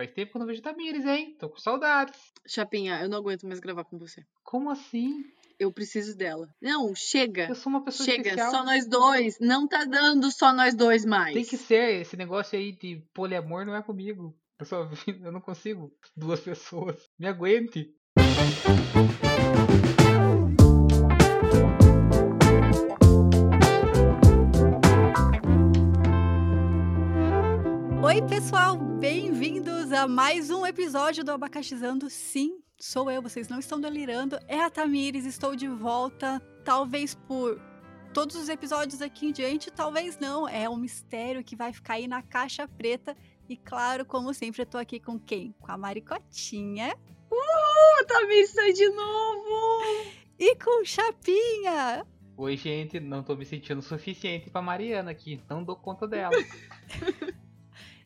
Faz tempo que eu não vejo Tamires, hein? Tô com saudades. Chapinha, eu não aguento mais gravar com você. Como assim? Eu preciso dela. Não, chega. Eu sou uma pessoa Chega, especial. só nós dois. Não tá dando só nós dois mais. Tem que ser. Esse negócio aí de poliamor não é comigo. Eu, só, eu não consigo. Duas pessoas. Me aguente. Oi, pessoal, bem-vindos a mais um episódio do Abacaxizando. Sim, sou eu, vocês não estão delirando. É a Tamires, estou de volta, talvez por todos os episódios aqui em diante, talvez não. É um mistério que vai ficar aí na caixa preta. E claro, como sempre, eu tô aqui com quem? Com a Maricotinha Ô, Tamires, sai de novo! e com o Chapinha. Oi, gente. Não tô me sentindo suficiente pra Mariana aqui. Não dou conta dela.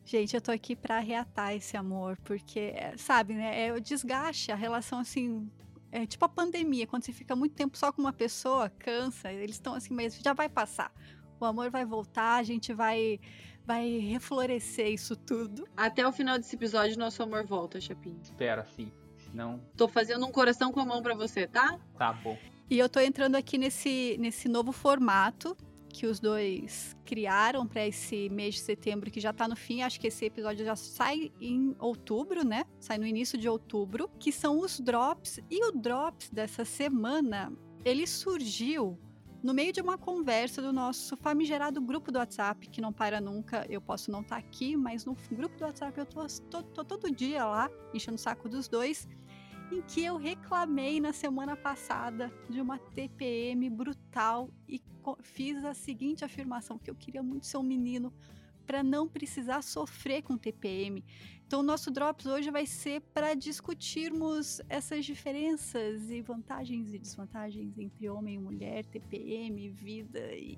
Gente, eu tô aqui pra reatar esse amor, porque, sabe, né? É o desgaste, a relação assim. É tipo a pandemia, quando você fica muito tempo só com uma pessoa, cansa, eles estão assim, mas já vai passar. O amor vai voltar, a gente vai vai reflorescer isso tudo. Até o final desse episódio, nosso amor volta, Chapinha. Espera, sim. Senão, Tô fazendo um coração com a mão pra você, tá? tá bom. E eu tô entrando aqui nesse, nesse novo formato que os dois criaram para esse mês de setembro, que já tá no fim. Acho que esse episódio já sai em outubro, né? Sai no início de outubro, que são os drops. E o drops dessa semana, ele surgiu no meio de uma conversa do nosso famigerado grupo do WhatsApp, que não para nunca. Eu posso não estar aqui, mas no grupo do WhatsApp eu tô, tô, tô todo dia lá, enchendo o saco dos dois em que eu reclamei na semana passada de uma TPM brutal e fiz a seguinte afirmação que eu queria muito ser um menino para não precisar sofrer com TPM. Então o nosso drops hoje vai ser para discutirmos essas diferenças e vantagens e desvantagens entre homem e mulher, TPM, vida e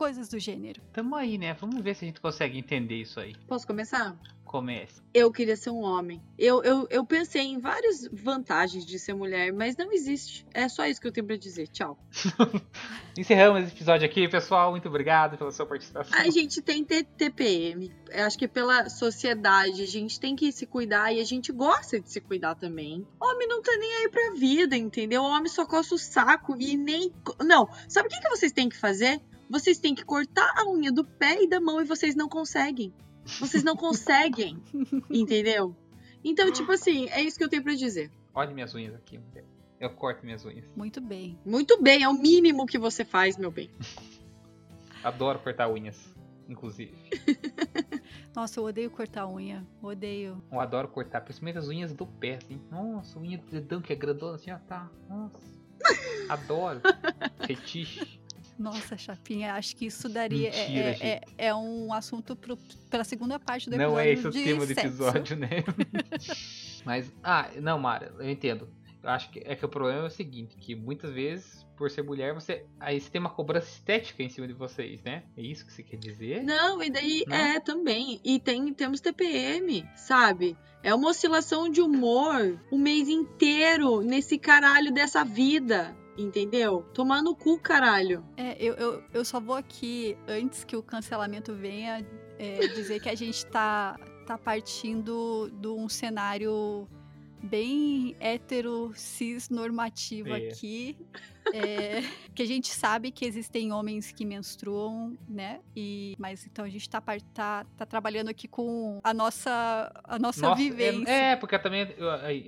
coisas do gênero. Tamo aí, né? Vamos ver se a gente consegue entender isso aí. Posso começar? Comece. Eu queria ser um homem. Eu, eu, eu pensei em várias vantagens de ser mulher, mas não existe. É só isso que eu tenho pra dizer. Tchau. Encerramos esse episódio aqui, pessoal. Muito obrigado pela sua participação. A gente tem TPM. Eu acho que pela sociedade a gente tem que se cuidar e a gente gosta de se cuidar também. Homem não tá nem aí pra vida, entendeu? O homem só coça o saco e nem. Não. Sabe o que, que vocês têm que fazer? Vocês têm que cortar a unha do pé e da mão e vocês não conseguem. Vocês não conseguem. entendeu? Então, tipo assim, é isso que eu tenho pra dizer. Olha minhas unhas aqui. mulher. Eu corto minhas unhas. Muito bem. Muito bem, é o mínimo que você faz, meu bem. Adoro cortar unhas, inclusive. Nossa, eu odeio cortar unha. Odeio. Eu adoro cortar, principalmente as unhas do pé, assim. Nossa, unha do dedão que é grandona assim, ó, tá. Nossa. Adoro. Fetiche. Nossa, Chapinha, acho que isso daria. é- Mentira, é, é, é um assunto pro, pra segunda parte do Não episódio. é esse o de tema do episódio, né? Mas, ah, não, Mara, eu entendo. Eu acho que é que o problema é o seguinte, que muitas vezes, por ser mulher, você. Aí você tem uma cobrança estética em cima de vocês, né? É isso que você quer dizer? Não, e daí Não? é também. E tem temos TPM, sabe? É uma oscilação de humor o mês inteiro nesse caralho dessa vida. Entendeu? Tomar no cu, caralho. É, eu, eu, eu só vou aqui, antes que o cancelamento venha, é, dizer que a gente tá, tá partindo de um cenário bem hétero, cis normativo É. aqui. é, que a gente sabe que existem homens que menstruam, né? E, mas então a gente tá, tá, tá trabalhando aqui com a nossa, a nossa, Nossa, vivência. é, é, porque também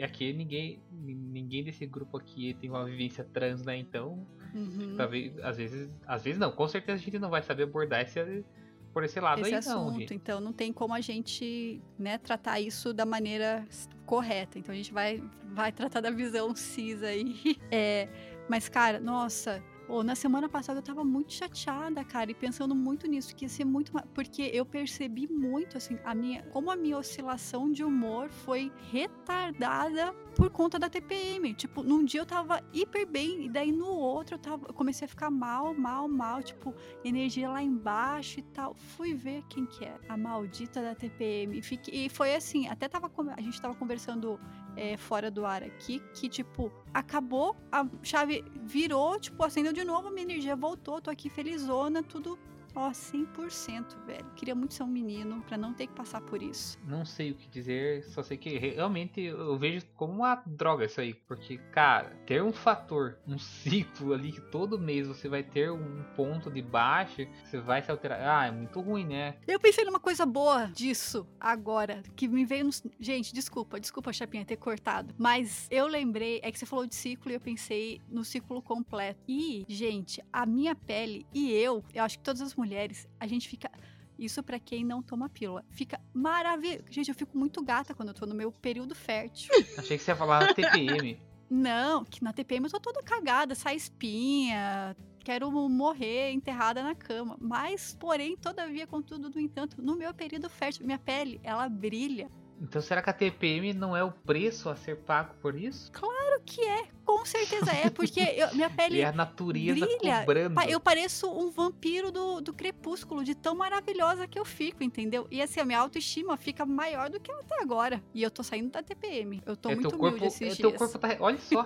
aqui ninguém, ninguém desse grupo aqui tem uma vivência trans, né? Então, Uhum. talvez, às vezes, às vezes não, com certeza a gente não vai saber abordar esse, por esse lado esse aí, assunto. não. Então não tem como a gente né, tratar isso da maneira correta. Então a gente vai, vai tratar da visão cis aí. É, mas, cara, nossa. Pô, na semana passada eu tava muito chateada, cara, e pensando muito nisso, que ia ser muito. Porque eu percebi muito, assim, a minha. Como a minha oscilação de humor foi retardada por conta da TPM. Tipo, num dia eu tava hiper bem, e daí no outro eu, tava, eu comecei a ficar mal, mal, mal. Tipo, energia lá embaixo e tal. Fui ver quem que é, a maldita da TPM. E, fiquei- e foi assim, até tava, a gente tava conversando é, fora do ar aqui, que tipo, acabou, a chave virou, tipo, acendeu de novo, minha energia voltou, tô aqui felizona, tudo Ó, 100%, velho. Queria muito ser um menino pra não ter que passar por isso. Não sei o que dizer, só sei que realmente eu vejo como uma droga isso aí. Porque, cara, ter um fator, um ciclo ali que todo mês você vai ter um ponto de baixa, você vai se alterar. Ah, é muito ruim, né? Eu pensei numa coisa boa disso agora, que me veio nos. Gente, desculpa, desculpa, Chapinha, ter cortado. Mas eu lembrei, é que você falou de ciclo e eu pensei no ciclo completo. E, gente, a minha pele e eu, eu acho que todas as mulheres, a gente fica. Isso pra quem não toma pílula. Fica maravilhoso. Gente, eu fico muito gata quando eu tô no meu período fértil. Achei que você ia falar TPM. Não, que na TPM eu tô toda cagada, sai espinha, quero morrer enterrada na cama. Mas, porém, todavia, contudo, no entanto, no meu período fértil, minha pele, ela brilha. Então será que a TPM não é o preço a ser pago por isso? Claro que é, com certeza é, porque eu, minha pele. É a natureza brilha. cobrando. Eu pareço um vampiro do, do crepúsculo, de tão maravilhosa que eu fico, entendeu? E assim, a minha autoestima fica maior do que ela até agora. E eu tô saindo da TPM. Eu tô é muito teu corpo, humilde esses é teu corpo tá. Olha só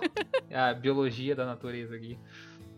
a biologia da natureza aqui.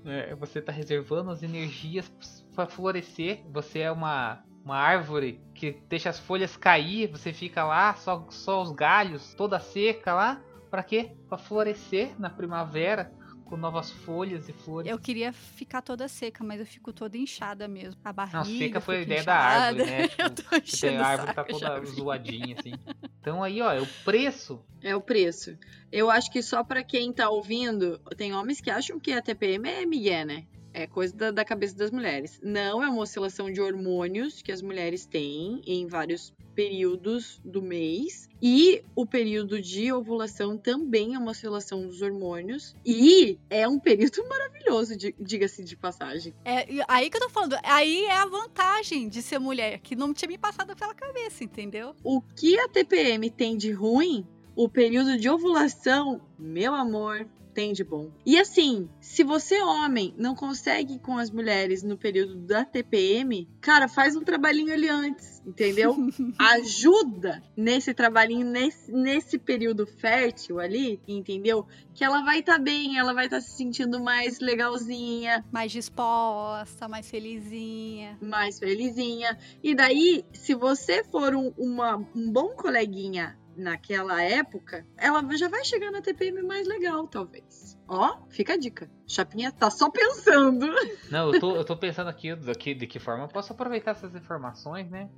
É, você tá reservando as energias para florescer. Você é uma, uma árvore que deixa as folhas cair. Você fica lá, só, só os galhos, toda seca lá. Pra quê? Pra florescer na primavera com novas folhas e flores. Eu queria ficar toda seca, mas eu fico toda inchada mesmo. A barriga. Não, seca foi a ideia da árvore, inchada. né? Tipo, eu tô enchendo a árvore tá toda zoadinha, assim. Então aí, ó, é o preço. É o preço. Eu acho que só pra quem tá ouvindo, tem homens que acham que a TPM é migué, né? É coisa da, da cabeça das mulheres. Não, é uma oscilação de hormônios que as mulheres têm em vários períodos do mês. E o período de ovulação também é uma oscilação dos hormônios. E é um período maravilhoso, di- diga-se de passagem. É, aí que eu tô falando, aí é a vantagem de ser mulher, que não tinha me passado pela cabeça, entendeu? O que a TPM tem de ruim, o período de ovulação, meu amor, tem de bom. E assim, se você homem não consegue ir com as mulheres no período da TPM, cara, faz um trabalhinho ali antes, entendeu? Ajuda nesse trabalhinho, nesse, nesse período fértil ali, entendeu? Que ela vai estar bem, ela vai estar se sentindo mais legalzinha, mais disposta, mais felizinha. mais felizinha. E daí, se você for um, uma- um bom coleguinha naquela época, ela já vai chegar na TPM mais legal, talvez. Ó, fica a dica. Chapinha tá só pensando. Não, eu tô, eu tô pensando aqui daqui, de que forma eu posso aproveitar essas informações, né?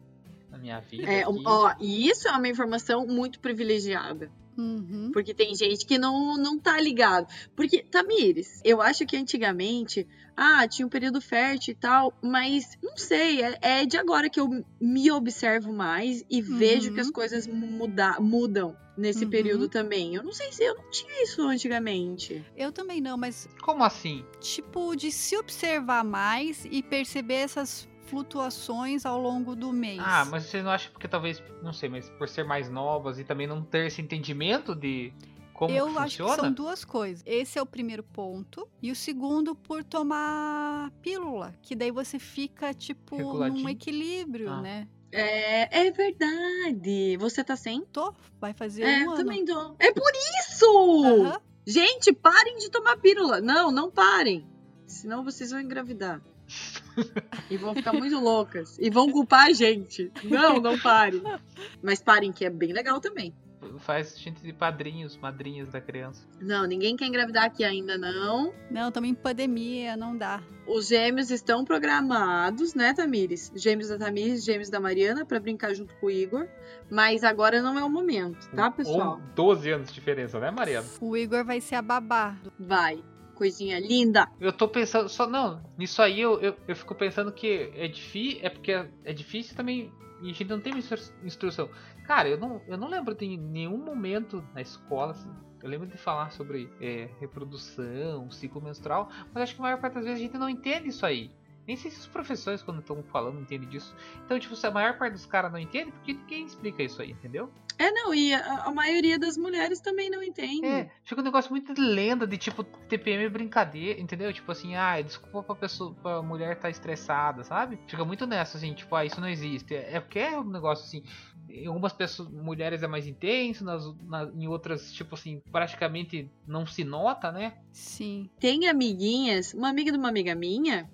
Na minha vida. É, aqui. ó, e isso é uma informação muito privilegiada. Uhum. Porque tem gente que não, não tá ligado. Porque, Tamires, eu acho que antigamente, ah, tinha um período fértil e tal, mas não sei, é, é de agora que eu me observo mais e vejo Uhum. que as coisas muda, mudam nesse Uhum. período também. Eu não sei se eu não tinha isso antigamente. Eu também não, mas Como assim? tipo de se observar mais e perceber essas flutuações ao longo do mês. Ah, mas você não acha porque talvez, não sei, mas por ser mais novas e também não ter esse entendimento de como eu que acho que funciona? são duas coisas. Esse é o primeiro ponto. E o segundo, por tomar pílula. Que daí você fica, tipo, num equilíbrio, Ah. né? É, é verdade. Você tá sem? Tô, vai fazer É, um eu ano. também tô. É por isso! Gente, parem de tomar pílula. Não, não parem. Senão vocês vão engravidar. e vão ficar muito loucas. E vão culpar a gente. Não, não parem. Mas parem, que é bem legal também. Faz gente de padrinhos, madrinhas da criança. Não, ninguém quer engravidar aqui ainda, não. Não, estamos em pandemia, não dá. Os gêmeos estão programados, né, Tamires? Gêmeos da Tamires, gêmeos da Mariana, pra brincar junto com o Igor. Mas agora não é o momento, tá, pessoal? Ou 12 anos de diferença, né, Mariana? O Igor vai ser a babá. Vai. Coisinha linda. Eu tô pensando, só não, nisso aí eu, eu, eu fico pensando que é difícil, é porque é, é difícil também e a gente não instru- instrução. Cara, eu não, eu não lembro de nenhum momento na escola, assim, eu lembro de falar sobre é, reprodução, ciclo menstrual, mas acho que a maior parte das vezes a gente não entende isso aí. Nem sei se os professores, quando estão falando, entendem disso. Então, tipo, se a maior parte dos caras não entende, porque ninguém explica isso aí, entendeu? É, não, e a, a maioria das mulheres também não entende. É, fica um negócio muito de lenda, de tipo, TPM é brincadeira, entendeu? Tipo assim, ah, desculpa pra pessoa, pra mulher tá estressada, sabe? Fica muito nessa, assim, tipo, ah, isso não existe. É porque é um negócio assim, em algumas pessoas, mulheres é mais intenso, nas, na- em outras, tipo assim, praticamente não se nota, né? Sim. Tem amiguinhas, uma amiga de uma amiga minha,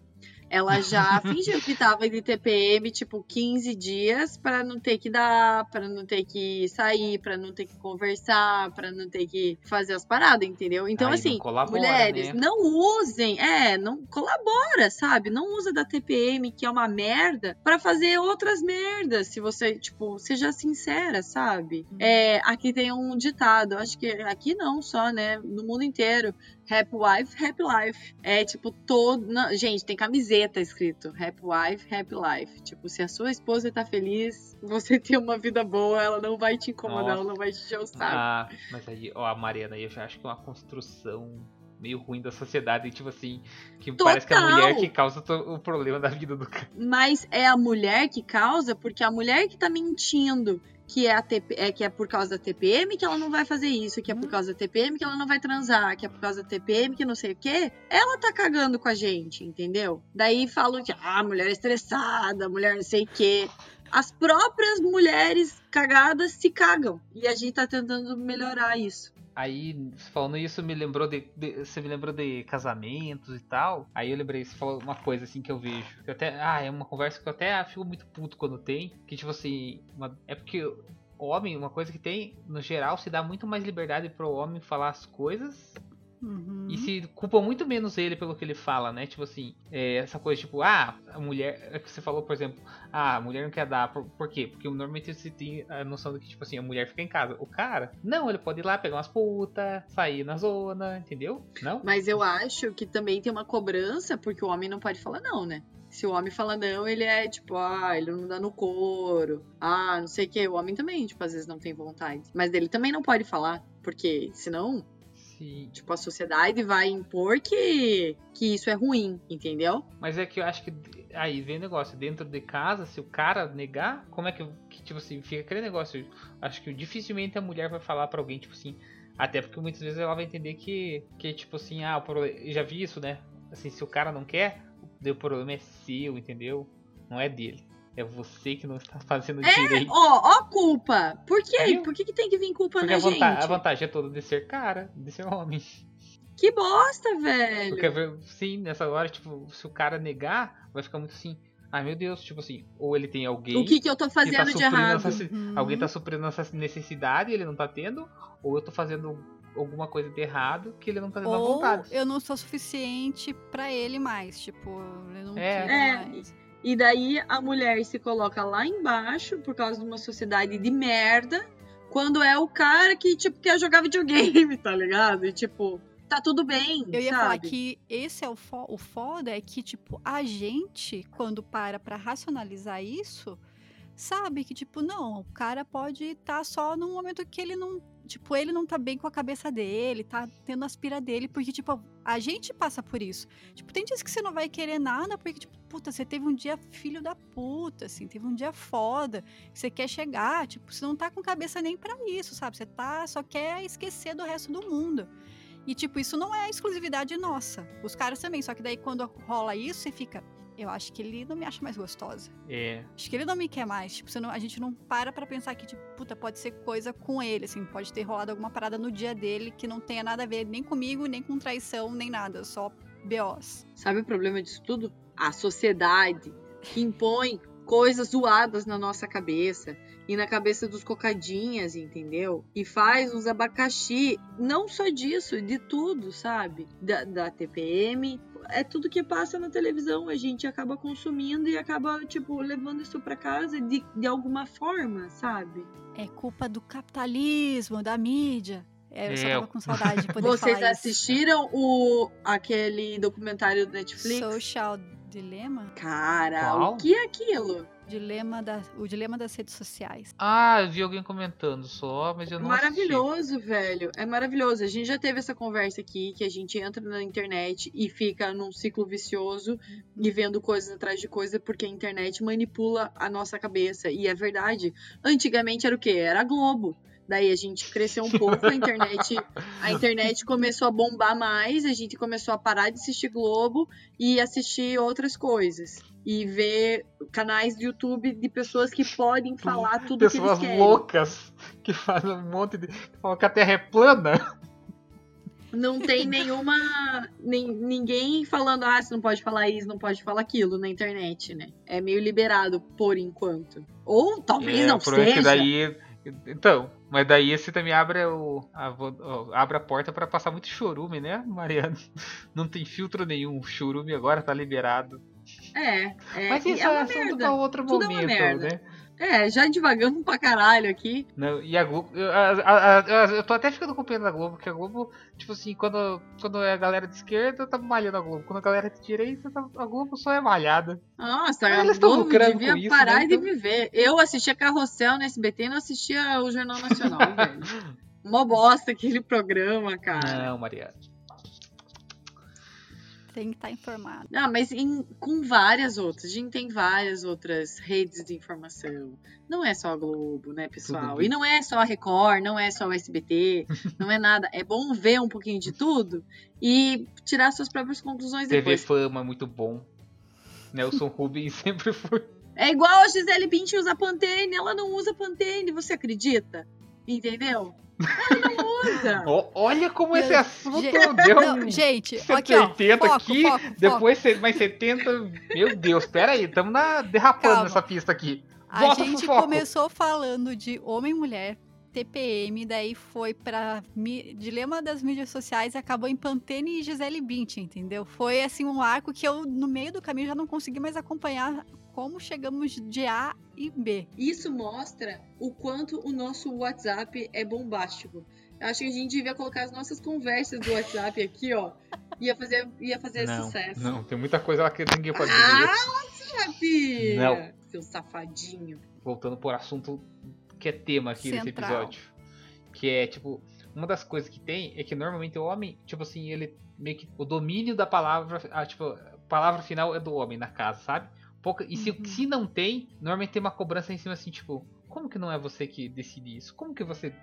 Ela já fingiu que tava de TPM, tipo, 15 dias para não ter que dar, para não ter que sair, para não ter que conversar, para não ter que fazer as paradas, entendeu? Então, Aí assim, não colabora, mulheres, né? não usem, é, não colabora, sabe? Não usa da TPM, que é uma merda, para fazer outras merdas. Se você, tipo, seja sincera, sabe? É, aqui tem um ditado, acho que aqui não só, né? No mundo inteiro. Happy Wife, Happy Life. É tipo todo. gente, tem camiseta escrito Happy Wife, Happy Life. Tipo, se a sua esposa tá feliz, você tem uma vida boa, ela não vai te incomodar, Nossa. ela não vai te encher o saco. Ah, mas aí, ó, a Mariana eu já acho que é uma construção meio ruim da sociedade, tipo assim, que parece que é a Total. mulher que causa o problema da vida do cara. Mas é a mulher que causa, porque a mulher que tá mentindo que é, a TP, é que é por causa da TPM que ela não vai fazer isso, que é por causa da TPM que ela não vai transar, que é por causa da TPM que não sei o quê, ela tá cagando com a gente, entendeu? Daí falam que ah, a mulher é estressada, mulher não sei o quê. As próprias mulheres cagadas se cagam. E a gente tá tentando melhorar isso. Aí, falando isso, me lembrou de, de- Você me lembrou de casamentos e tal. Aí eu lembrei, você falou uma coisa assim que eu vejo. Que até, ah, é uma conversa que eu até fico muito puto quando tem. Que tipo assim. uma- é porque homem, uma coisa que tem, no geral, se dá muito mais liberdade pro homem falar as coisas Uhum. E se culpa muito menos ele pelo que ele fala, né? Tipo assim, é, essa coisa tipo, ah, a mulher. É que você falou, por exemplo, ah, a mulher não quer dar. Por, por quê? Porque normalmente você tem a noção de que, tipo assim, a mulher fica em casa. O cara, não, ele pode ir lá pegar umas putas, sair na zona, entendeu? Não? Mas eu acho que também tem uma cobrança, porque o homem não pode falar não, né? Se o homem fala não, ele é tipo, ah, ele não dá no couro, ah, não sei o que. O homem também, tipo, às vezes não tem vontade. Mas ele também não pode falar, porque senão, Tipo, a sociedade vai impor que, que isso é ruim, entendeu? Mas é que eu acho que aí vem o negócio, dentro de casa, se o cara negar, como é que, que tipo assim, fica aquele negócio. Acho que dificilmente a mulher vai falar pra alguém, tipo assim. Até porque muitas vezes ela vai entender que, que tipo assim, ah. Eu já vi isso, né? Assim, se o cara não quer, o problema é seu, entendeu? Não é dele. É você que não está fazendo direito. Ó, ó culpa. Por quê? Aí Por que, que tem que vir culpa Porque na a, gente? a vantagem é toda de ser cara, de ser homem. Que bosta, velho. Porque, sim, nessa hora, tipo, se o cara negar, vai ficar muito assim. Ai meu Deus, tipo assim, ou ele tem alguém. O que, que eu tô tá fazendo de suprindo errado? essa- Uhum. Alguém tá suprindo essa necessidade e ele não tá tendo, ou eu tô fazendo alguma coisa de errado que ele não tá tendo a Ou vontade. eu não sou suficiente pra ele mais. Tipo, ele não É. quer É, mais. E daí a mulher se coloca lá embaixo por causa de uma sociedade de merda, quando é o cara que, tipo, quer jogar videogame, tá ligado? E, tipo, tá tudo bem, Eu ia sabe? falar que esse é o, fo o foda, é que, tipo, a gente, quando para pra racionalizar isso, sabe que, tipo, não, o cara pode estar só num momento que ele não. Tipo, ele não tá bem com a cabeça dele, tá tendo as pira dele, porque, tipo, a gente passa por isso. Tipo, tem dias que você não vai querer nada, porque, tipo, puta, você teve um dia filho da puta, assim, teve um dia foda, que você quer chegar, tipo, você não tá com cabeça nem pra isso, sabe? Você tá, só quer esquecer do resto do mundo. E, tipo, isso não é exclusividade nossa. Os caras também. Só que daí, quando rola isso, você fica. Eu acho que ele não me acha mais gostosa. É. Acho que ele não me quer mais. Tipo, você não- a gente não para pra pensar que, tipo, puta, pode ser coisa com ele, assim. Pode ter rolado alguma parada no dia dele que não tenha nada a ver nem comigo, nem com traição, nem nada. Só BOs. Sabe o problema disso tudo? A sociedade que impõe coisas zoadas na nossa cabeça e na cabeça dos cocadinhas, entendeu? E faz uns abacaxi, não só disso, de tudo, sabe? Da, da TPM, é tudo que passa na televisão, a gente acaba consumindo e acaba, tipo, levando isso pra casa de, de alguma forma, sabe? É culpa do capitalismo, da mídia. É, eu só É, tava com saudade de poder Vocês falar isso. assistiram o aquele documentário do Netflix? Social Dilema? Cara, Qual? o que é aquilo? Dilema da, o dilema das redes sociais. Ah, eu vi alguém comentando só, mas eu não assisti. Maravilhoso, velho. É maravilhoso. A gente já teve essa conversa aqui, que a gente entra na internet e fica num ciclo vicioso e vendo coisas atrás de coisa, porque a internet manipula a nossa cabeça. E é verdade. Antigamente era o quê? Era a Globo. Daí a gente cresceu um pouco, a internet, a internet começou a bombar mais, a gente começou a parar de assistir Globo e assistir outras coisas. E ver canais do YouTube de pessoas que podem falar tudo que Pessoas eles querem. loucas que fazem um monte de. que falam que a Terra é plana. Não tem nenhuma. nem, ninguém falando, ah, você não pode falar isso, não pode falar aquilo na internet, né? É meio liberado por enquanto. Ou talvez É, não que seja. daí. Então, mas daí você também abre, o, a, abre a porta pra passar muito chorume, né, Mariana? Não tem filtro nenhum. Chorume agora tá liberado. É, é, mas isso é é, assunto merda. pra outro Tudo é uma momento, merda. né? É, já divagamos pra caralho aqui. Não, e a Globo. Eu, a- a- eu tô até ficando com pena da Globo, porque a Globo, tipo assim, quando, quando é a galera de esquerda, tá malhando a Globo. Quando a galera de direita, tá- a Globo só é malhada. Nossa, Ah, a eles Globo devia isso, parar né, de então. viver. Eu assistia Carrossel no SBT e não assistia o Jornal Nacional, velho. Mó bosta aquele programa, cara. Não, Mariana. Tem que estar informado. Não, mas em- com várias outras. A gente tem várias outras redes de informação. Não é só a Globo, né, pessoal? E não é só a Record, não é só o SBT, não é nada. É bom ver um pouquinho de tudo e tirar suas próprias conclusões TV depois. Fama, muito bom. Nelson Rubens sempre foi. É igual a Gisele Bündchen usa Pantene, ela não usa Pantene, você acredita? Entendeu? Ó, olha como esse assunto deu Não, um gente, aqui, ó. 180 Foco, aqui, foco, foco. depois cê- mais 70. Meu Deus, pera aí, estamos derrapando Calma. nessa pista aqui. A Volta pro gente foco. começou falando de homem e mulher, TPM, daí foi mi- dilema das mídias sociais e acabou em Pantene e Gisele Bündchen, entendeu? Foi assim um arco que eu no meio do caminho já não consegui mais acompanhar como chegamos de A e B. Isso mostra o quanto o nosso WhatsApp é bombástico. Eu acho que a gente devia colocar as nossas conversas do WhatsApp aqui, ó. Ia fazer, ia fazer Não, sucesso. não, tem muita coisa lá que ninguém pode dizer. Ah, WhatsApp! Não. Seu safadinho. Voltando por assunto que é tema aqui desse Central. episódio. Que é, tipo, uma das coisas que tem é que normalmente o homem, tipo assim, ele meio que. O domínio da palavra. A, tipo, a palavra final é do homem na casa, sabe? Pouca, e se, Uhum. se não tem, normalmente tem uma cobrança em cima assim, tipo, como que não é você que decide isso? Como que você.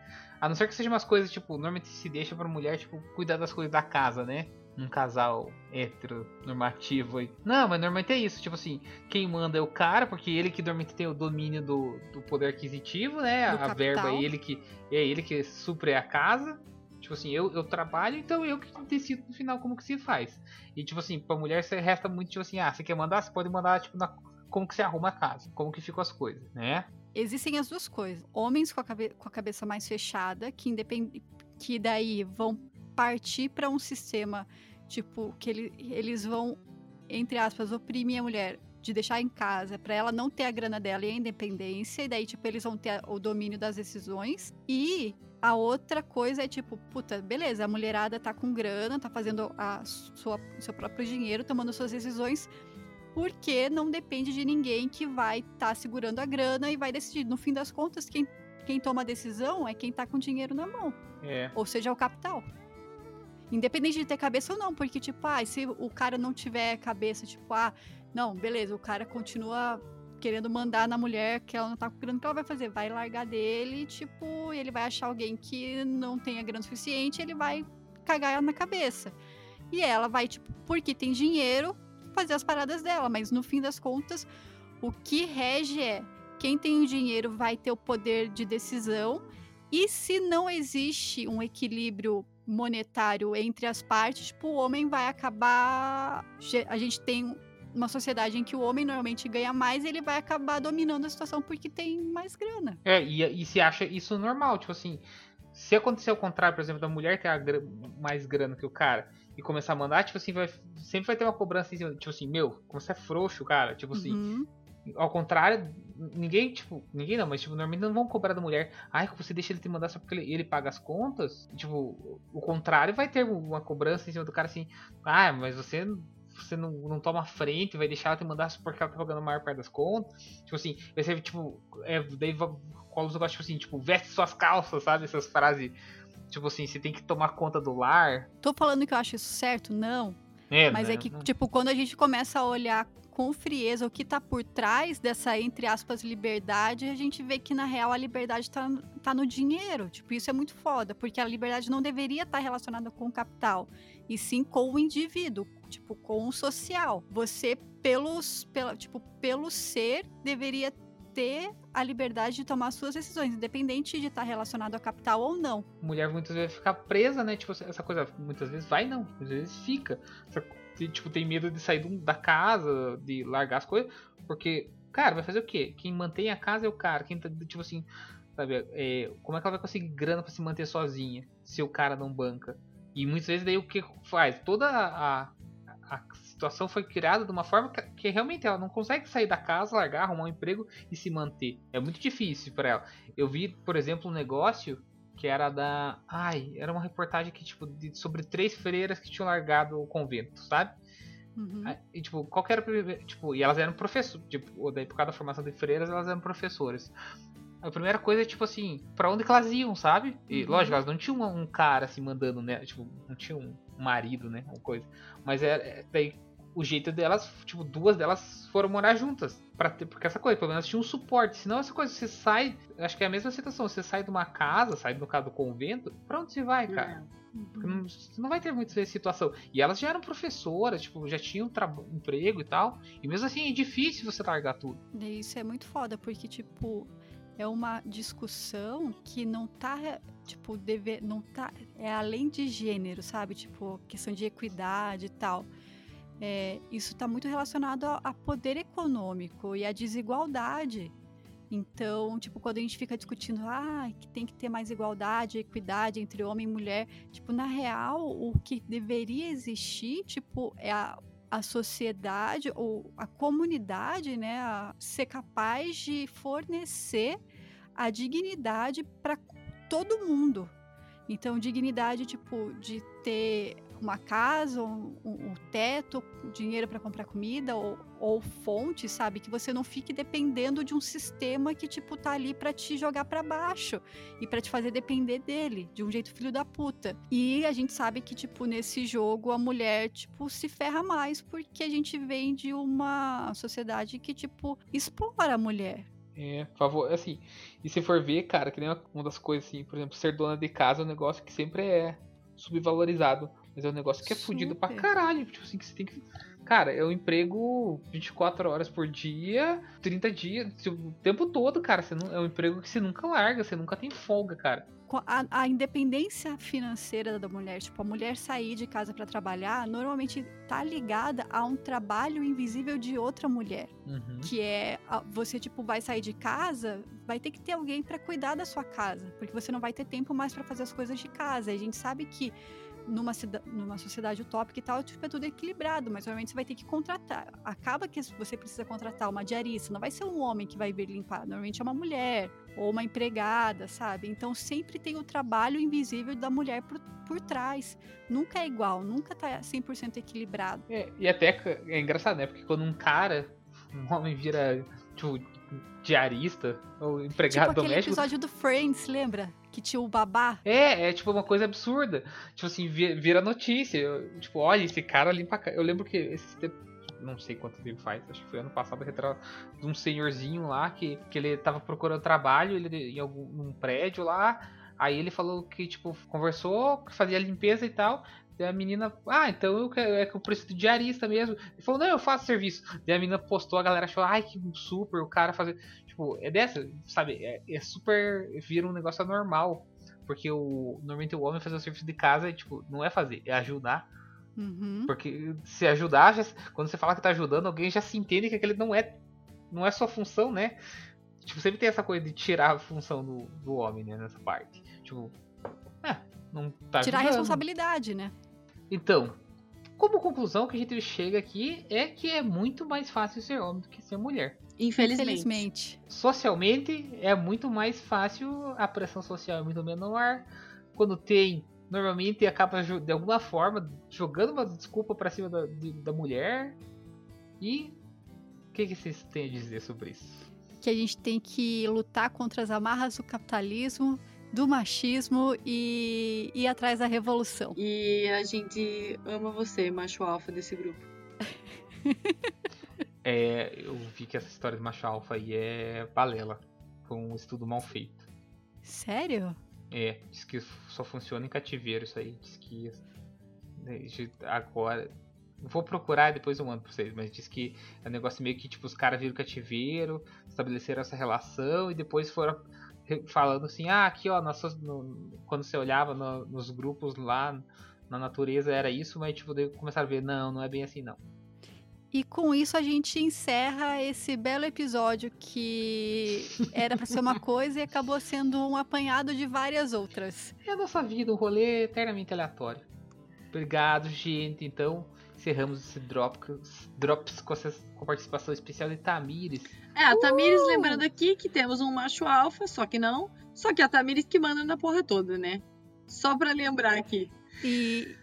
A não ser que seja umas coisas, tipo, normalmente se deixa pra mulher, tipo, cuidar das coisas da casa, né? Um casal hétero normativo aí. Não, mas normalmente é isso, tipo assim, quem manda é o cara, porque ele que normalmente tem o domínio do, do poder aquisitivo, né? Do a verba capital. é ele que é ele que supre a casa. Tipo assim, eu, eu trabalho, então eu que decido no final como que se faz. E tipo assim, pra mulher você resta muito tipo assim, ah, você quer mandar, você pode mandar tipo na como que você arruma a casa, como que ficam as coisas, né? Existem as duas coisas. Homens com a, cabe- com a cabeça mais fechada, que independe, que daí vão partir para um sistema, tipo, que ele- eles vão, entre aspas, oprimir a mulher de deixar em casa para ela não ter a grana dela e a independência, e daí, tipo, eles vão ter o domínio das decisões. E a outra coisa é, tipo, puta, beleza, a mulherada tá com grana, tá fazendo a sua, seu próprio dinheiro, tomando suas decisões, porque não depende de ninguém que vai estar segurando a grana e vai decidir. No fim das contas, quem, quem toma a decisão é quem tá com dinheiro na mão, É. ou seja, o capital. Independente de ter cabeça ou não, porque, tipo, ah, se o cara não tiver cabeça, tipo, ah, não, beleza, o cara continua querendo mandar na mulher que ela não tá grana, o que ela vai fazer? Vai largar dele, tipo, ele vai achar alguém que não tenha grana suficiente, ele vai cagar ela na cabeça. E ela vai, tipo, porque tem dinheiro, fazer as paradas dela, mas no fim das contas, o que rege é quem tem o dinheiro vai ter o poder de decisão, e se não existe um equilíbrio monetário entre as partes, tipo, o homem vai acabar. A gente tem uma sociedade em que o homem normalmente ganha mais ele vai acabar dominando a situação porque tem mais grana. É, e, e se acha isso normal, tipo assim, se acontecer o contrário, por exemplo, da mulher ter a gra- mais grana que o cara e começar a mandar, tipo assim, vai, sempre vai ter uma cobrança em cima, tipo assim, meu, como você é frouxo, cara, tipo assim, Uhum. ao contrário, ninguém, tipo, ninguém não, mas tipo, normalmente não vão cobrar da mulher, ai, você deixa ele te mandar só porque ele, ele paga as contas, tipo, o contrário vai ter uma cobrança em cima do cara assim, ah, mas você você não, não toma frente, vai deixar ela te mandar porque ela tá pagando a maior parte das contas. Tipo assim, vai ser tipo. É, daí cola os negócios, tipo assim, tipo, veste suas calças, sabe? Essas frases. Tipo assim, você tem que tomar conta do lar. Tô falando que eu acho isso certo? Não. É, Mas né? é que, tipo, quando a gente começa a olhar com frieza o que tá por trás dessa, entre aspas, liberdade, a gente vê que, na real, a liberdade tá, tá no dinheiro. Tipo, isso é muito foda, porque a liberdade não deveria estar relacionada com o capital, e sim com o indivíduo, tipo, com o social. Você, pelos, pela, tipo, pelo ser, deveria ter a liberdade de tomar suas decisões, independente de estar relacionado a capital ou não. Mulher muitas vezes fica presa, né? Tipo, essa coisa muitas vezes vai, não. Muitas vezes fica. Tipo, tem medo de sair da casa, de largar as coisas, porque, cara, vai fazer o quê? Quem mantém a casa é o cara. Quem tá, tipo assim, sabe? É, como é que ela vai conseguir grana para se manter sozinha se o cara não banca? E muitas vezes daí o que faz? Toda a, a situação foi criada de uma forma que, que, realmente ela não consegue sair da casa, largar, arrumar um emprego e se manter. É muito difícil para ela. Eu vi, por exemplo, um negócio que era da. Ai, era uma reportagem que, tipo, de, sobre três freiras que tinham largado o convento, sabe? Uhum. E, tipo, qual era. Tipo, e elas eram professores. Tipo, daí por causa da formação de freiras, elas eram professoras. A primeira coisa é, tipo assim, pra onde que elas iam, sabe? E, uhum. lógico, elas não tinham um cara assim mandando, né? Tipo, não tinham um marido, né? Uma coisa. Mas é, é daí o jeito delas, tipo, duas delas foram morar juntas. para ter, porque essa coisa, pelo menos tinha um suporte. Senão essa coisa, você sai. Acho que é a mesma situação. Você sai de uma casa, sai no caso do convento, pra onde você vai, cara? Porque não, você não vai ter muita essa situação. E elas já eram professoras, tipo, já tinham um emprego e tal. E mesmo assim é difícil você largar tudo. Isso é muito foda, porque, tipo, é uma discussão que não tá, tipo, deve, não tá, é além de gênero, sabe? Tipo, questão de equidade e tal. É, isso está muito relacionado a, a, poder econômico e a desigualdade. Então, tipo, quando a gente fica discutindo, ah, que tem que ter mais igualdade, equidade entre homem e mulher, tipo, na real, o que deveria existir, tipo, é a, a sociedade ou a comunidade, né, a ser capaz de fornecer a dignidade para todo mundo. Então, dignidade, tipo, de ter uma casa, um, um teto, dinheiro para comprar comida ou, ou fonte, sabe? Que você não fique dependendo de um sistema que, tipo, tá ali para te jogar para baixo e para te fazer depender dele, de um jeito filho da puta. E a gente sabe que, tipo, nesse jogo a mulher, tipo, se ferra mais porque a gente vem de uma sociedade que, tipo, explora a mulher. É, por favor, assim, e se for ver, cara, que nem uma das coisas assim, por exemplo, ser dona de casa é um negócio que sempre é subvalorizado. Mas é um negócio que é fudido pra caralho. Tipo assim, que você tem que. Cara, é um emprego 24 horas por dia, 30 dias, o tempo todo, cara. Você não, é um emprego que você nunca larga, você nunca tem folga, cara. A, a independência financeira da mulher, tipo, a mulher sair de casa para trabalhar, normalmente tá ligada a um trabalho invisível de outra mulher. Uhum. Que é, você, tipo, vai sair de casa, vai ter que ter alguém para cuidar da sua casa. Porque você não vai ter tempo mais para fazer as coisas de casa. E a gente sabe que numa, numa sociedade utópica e tal, tipo, é tudo equilibrado, mas normalmente você vai ter que contratar. Acaba que você precisa contratar uma diarista, não vai ser um homem que vai vir limpar, normalmente é uma mulher ou uma empregada, sabe? Então sempre tem o trabalho invisível da mulher por, por trás. Nunca é igual, nunca tá 100% equilibrado. É, e até é engraçado, né? Porque quando um cara, um homem vira, tipo, diarista ou empregado tipo doméstico. episódio do Friends, lembra? Que tinha o babá. É, é tipo uma coisa absurda. Tipo assim, vira notícia. Eu, tipo, olha, esse cara limpa. Eu lembro que esse tempo não sei quanto tempo faz, acho que foi ano passado, retrato de um senhorzinho lá que, que ele tava procurando trabalho ele, em algum prédio lá. Aí ele falou que, tipo, conversou, que fazia limpeza e tal. Daí a menina, ah, então eu quero, é que eu preciso de diarista mesmo. Ele falou, não, eu faço serviço. Daí a menina postou, a galera achou, ai, que super, o cara fazer. Tipo, é dessa, sabe? É, é super. Vira um negócio anormal. Porque o, normalmente o homem fazer o serviço de casa, é, tipo, não é fazer, é ajudar. Uhum. Porque se ajudar, já, quando você fala que tá ajudando, alguém já se entende que aquele não é. Não é sua função, né? Tipo, sempre tem essa coisa de tirar a função do, do homem, né? Nessa parte. Tipo, é, não tá Tirar ajudando. a responsabilidade, né? Então, como conclusão que a gente chega aqui é que é muito mais fácil ser homem do que ser mulher. Infelizmente. Infelizmente. Socialmente é muito mais fácil, a pressão social é muito menor. Quando tem, normalmente acaba de alguma forma jogando uma desculpa para cima da, de, da mulher. E o que, que vocês têm a dizer sobre isso? Que a gente tem que lutar contra as amarras do capitalismo do machismo e ir atrás da revolução. E a gente ama você, macho alfa desse grupo. é, eu vi que essa história de macho alfa aí é balela. Foi um estudo mal feito. Sério? É, diz que só funciona em cativeiro isso aí. Diz que agora. Vou procurar e depois eu mando pra vocês, mas diz que é um negócio meio que tipo os caras viram cativeiro, estabeleceram essa relação e depois foram falando assim, ah, aqui ó, nossas, no, quando você olhava no, nos grupos lá na natureza era isso, mas tipo, daí começaram a ver, não, não é bem assim não. E com isso a gente encerra esse belo episódio que era para ser uma coisa e acabou sendo um apanhado de várias outras. É a nossa vida, um rolê eternamente aleatório. Obrigado, gente. Então, encerramos esse Drops, drops com, essa, com a participação especial de Tamires. É, a Tamires uh! lembrando aqui que temos um macho alfa, só que não. Só que a Tamires que manda na porra toda, né? Só pra lembrar aqui. E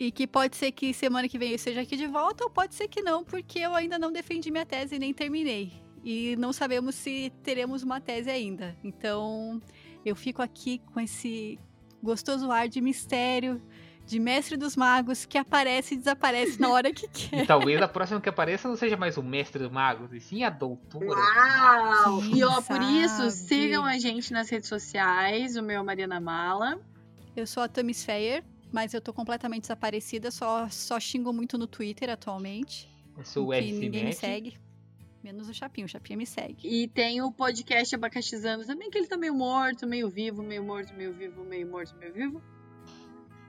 e que pode ser que semana que vem eu esteja aqui de volta, ou pode ser que não, porque eu ainda não defendi minha tese e nem terminei. E não sabemos se teremos uma tese ainda. Então, eu fico aqui com esse gostoso ar de mistério, de mestre dos magos, que aparece e desaparece na hora que quer. E talvez a próxima que apareça não seja mais o mestre dos magos, e sim a doutora. Uau! E ó, por isso, sigam a gente nas redes sociais. O meu é Mariana Mala. Eu sou a Tamis Feyer mas eu tô completamente desaparecida, só, só xingo muito no Twitter atualmente. Eu sou o que ninguém me segue. Menos o Chapinho, o Chapinho me segue. E tem o podcast Abacaxizando também, que ele tá meio morto, meio vivo, meio morto, meio vivo, meio morto, meio vivo.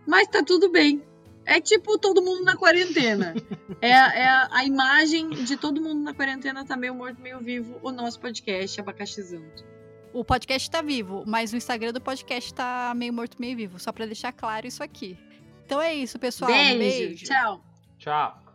Mas tá tudo bem. É tipo todo mundo na quarentena. é, é a, a, imagem de todo mundo na quarentena tá meio morto, meio vivo, o nosso podcast Abacaxizando. O podcast tá vivo, mas o Instagram do podcast tá meio morto, meio vivo. Só para deixar claro isso aqui. Então é isso, pessoal. Beijo. Um beijo. Tchau. Tchau.